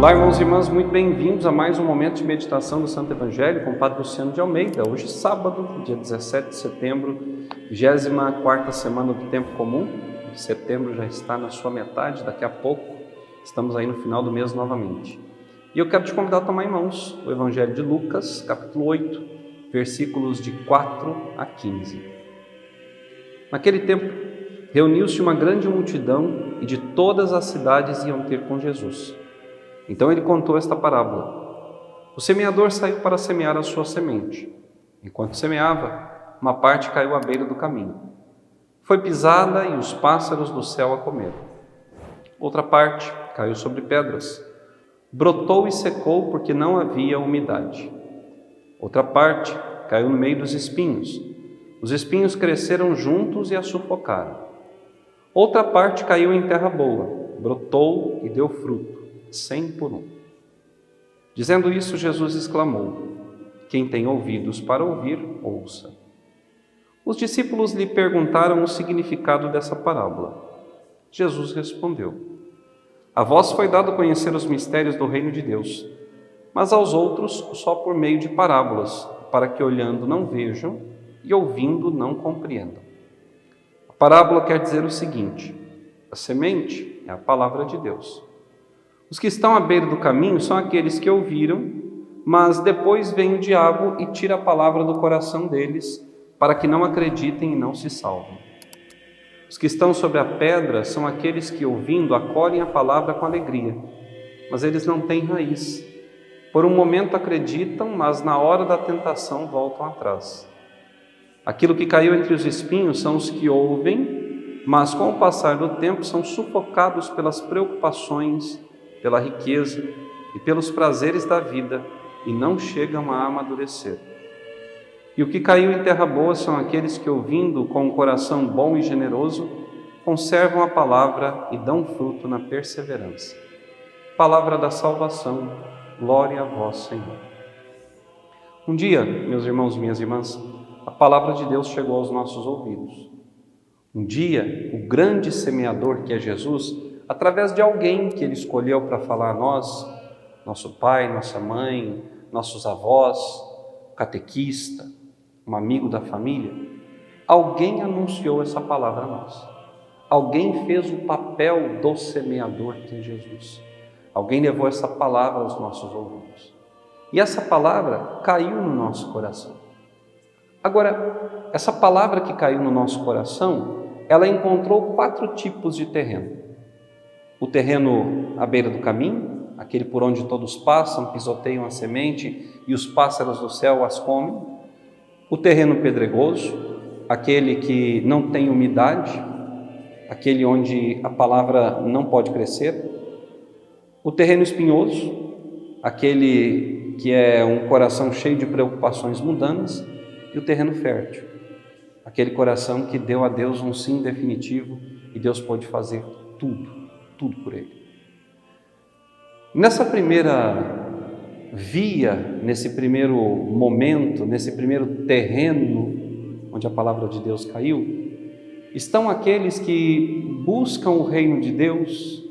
Olá, irmãos e irmãs, muito bem-vindos a mais um momento de meditação do Santo Evangelho com o Padre Luciano de Almeida. Hoje, sábado, dia 17 de setembro, 24 semana do Tempo Comum. Setembro já está na sua metade, daqui a pouco estamos aí no final do mês novamente. E eu quero te convidar a tomar em mãos o Evangelho de Lucas, capítulo 8, versículos de 4 a 15. Naquele tempo, reuniu-se uma grande multidão e de todas as cidades iam ter com Jesus. Então ele contou esta parábola. O semeador saiu para semear a sua semente. Enquanto semeava, uma parte caiu à beira do caminho. Foi pisada e os pássaros do céu a comeram. Outra parte caiu sobre pedras. Brotou e secou porque não havia umidade. Outra parte caiu no meio dos espinhos. Os espinhos cresceram juntos e a sufocaram. Outra parte caiu em terra boa, brotou e deu fruto cem por um. Dizendo isso, Jesus exclamou: Quem tem ouvidos para ouvir, ouça. Os discípulos lhe perguntaram o significado dessa parábola. Jesus respondeu: A vós foi dado conhecer os mistérios do reino de Deus, mas aos outros só por meio de parábolas, para que olhando não vejam e ouvindo não compreendam. A parábola quer dizer o seguinte: a semente é a palavra de Deus. Os que estão à beira do caminho são aqueles que ouviram, mas depois vem o diabo e tira a palavra do coração deles, para que não acreditem e não se salvem. Os que estão sobre a pedra são aqueles que, ouvindo, acolhem a palavra com alegria, mas eles não têm raiz. Por um momento acreditam, mas na hora da tentação voltam atrás. Aquilo que caiu entre os espinhos são os que ouvem, mas com o passar do tempo são sufocados pelas preocupações pela riqueza e pelos prazeres da vida e não chegam a amadurecer. E o que caiu em terra boa são aqueles que, ouvindo com um coração bom e generoso, conservam a palavra e dão fruto na perseverança. Palavra da salvação, glória a vós, Senhor. Um dia, meus irmãos e minhas irmãs, a palavra de Deus chegou aos nossos ouvidos. Um dia, o grande semeador que é Jesus através de alguém que Ele escolheu para falar a nós, nosso pai, nossa mãe, nossos avós, catequista, um amigo da família. Alguém anunciou essa palavra a nós. Alguém fez o papel do semeador que é Jesus. Alguém levou essa palavra aos nossos ouvidos. E essa palavra caiu no nosso coração. Agora, essa palavra que caiu no nosso coração, ela encontrou quatro tipos de terreno o terreno à beira do caminho, aquele por onde todos passam, pisoteiam a semente e os pássaros do céu as comem, o terreno pedregoso, aquele que não tem umidade, aquele onde a palavra não pode crescer, o terreno espinhoso, aquele que é um coração cheio de preocupações mundanas, e o terreno fértil, aquele coração que deu a Deus um sim definitivo e Deus pode fazer tudo tudo por Ele. Nessa primeira via, nesse primeiro momento, nesse primeiro terreno onde a palavra de Deus caiu, estão aqueles que buscam o reino de Deus,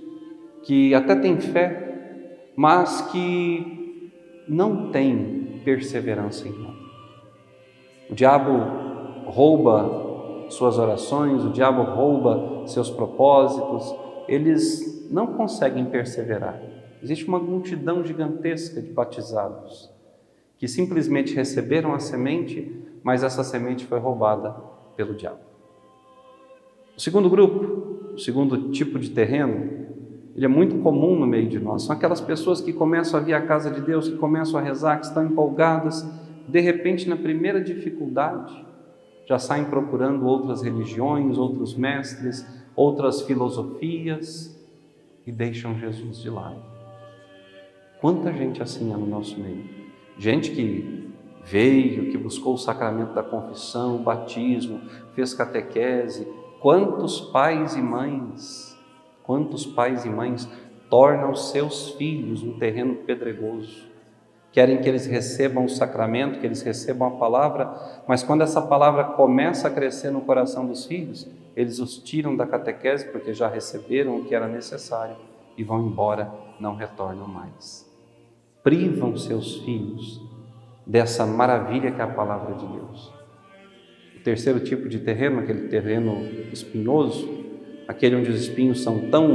que até têm fé, mas que não têm perseverança em nada. O diabo rouba suas orações, o diabo rouba seus propósitos, eles não conseguem perseverar. Existe uma multidão gigantesca de batizados que simplesmente receberam a semente, mas essa semente foi roubada pelo diabo. O segundo grupo, o segundo tipo de terreno, ele é muito comum no meio de nós. São aquelas pessoas que começam a vir à casa de Deus, que começam a rezar, que estão empolgadas, de repente, na primeira dificuldade, já saem procurando outras religiões, outros mestres, outras filosofias e deixam Jesus de lado. Quanta gente assim há no nosso meio? Gente que veio, que buscou o sacramento da confissão, o batismo, fez catequese. Quantos pais e mães, quantos pais e mães tornam seus filhos um terreno pedregoso? Querem que eles recebam o sacramento, que eles recebam a palavra, mas quando essa palavra começa a crescer no coração dos filhos, eles os tiram da catequese porque já receberam o que era necessário e vão embora não retornam mais. Privam seus filhos dessa maravilha que é a palavra de Deus. O terceiro tipo de terreno, aquele terreno espinhoso, aquele onde os espinhos são tão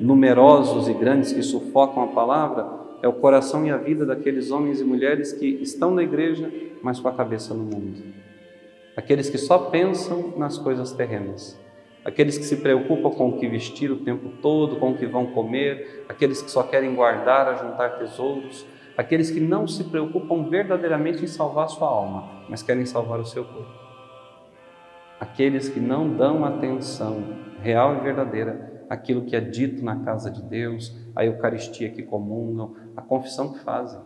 numerosos e grandes que sufocam a palavra, é o coração e a vida daqueles homens e mulheres que estão na igreja, mas com a cabeça no mundo. Aqueles que só pensam nas coisas terrenas. Aqueles que se preocupam com o que vestir o tempo todo, com o que vão comer, aqueles que só querem guardar, ajuntar tesouros, aqueles que não se preocupam verdadeiramente em salvar sua alma, mas querem salvar o seu corpo. Aqueles que não dão atenção real e verdadeira àquilo que é dito na casa de Deus, a Eucaristia que comungam, a confissão que fazem.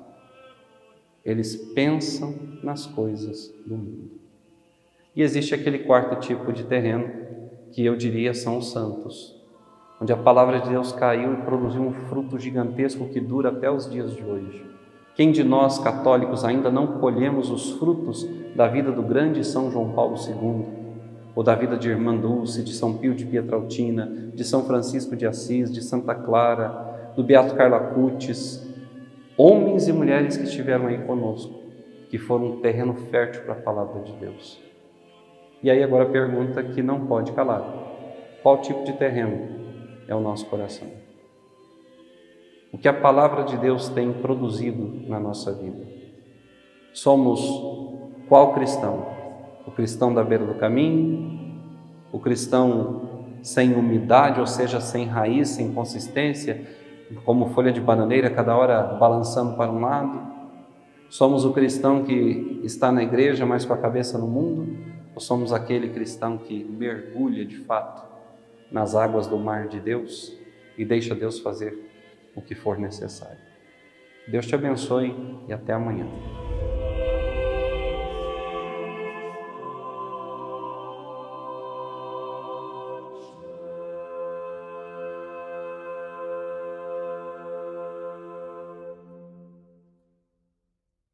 Eles pensam nas coisas do mundo. E existe aquele quarto tipo de terreno que eu diria são os santos, onde a palavra de Deus caiu e produziu um fruto gigantesco que dura até os dias de hoje. Quem de nós católicos ainda não colhemos os frutos da vida do grande São João Paulo II, ou da vida de Irmã Dulce, de São Pio de Pietrautina, de São Francisco de Assis, de Santa Clara, do Beato Carlo Acutis, homens e mulheres que estiveram aí conosco, que foram um terreno fértil para a palavra de Deus. E aí agora a pergunta que não pode calar: qual tipo de terreno é o nosso coração? o que a palavra de Deus tem produzido na nossa vida. Somos qual cristão? O cristão da beira do caminho? O cristão sem umidade, ou seja, sem raiz, sem consistência, como folha de bananeira, cada hora balançando para um lado? Somos o cristão que está na igreja, mas com a cabeça no mundo? Ou somos aquele cristão que mergulha de fato nas águas do mar de Deus e deixa Deus fazer o que for necessário. Deus te abençoe e até amanhã.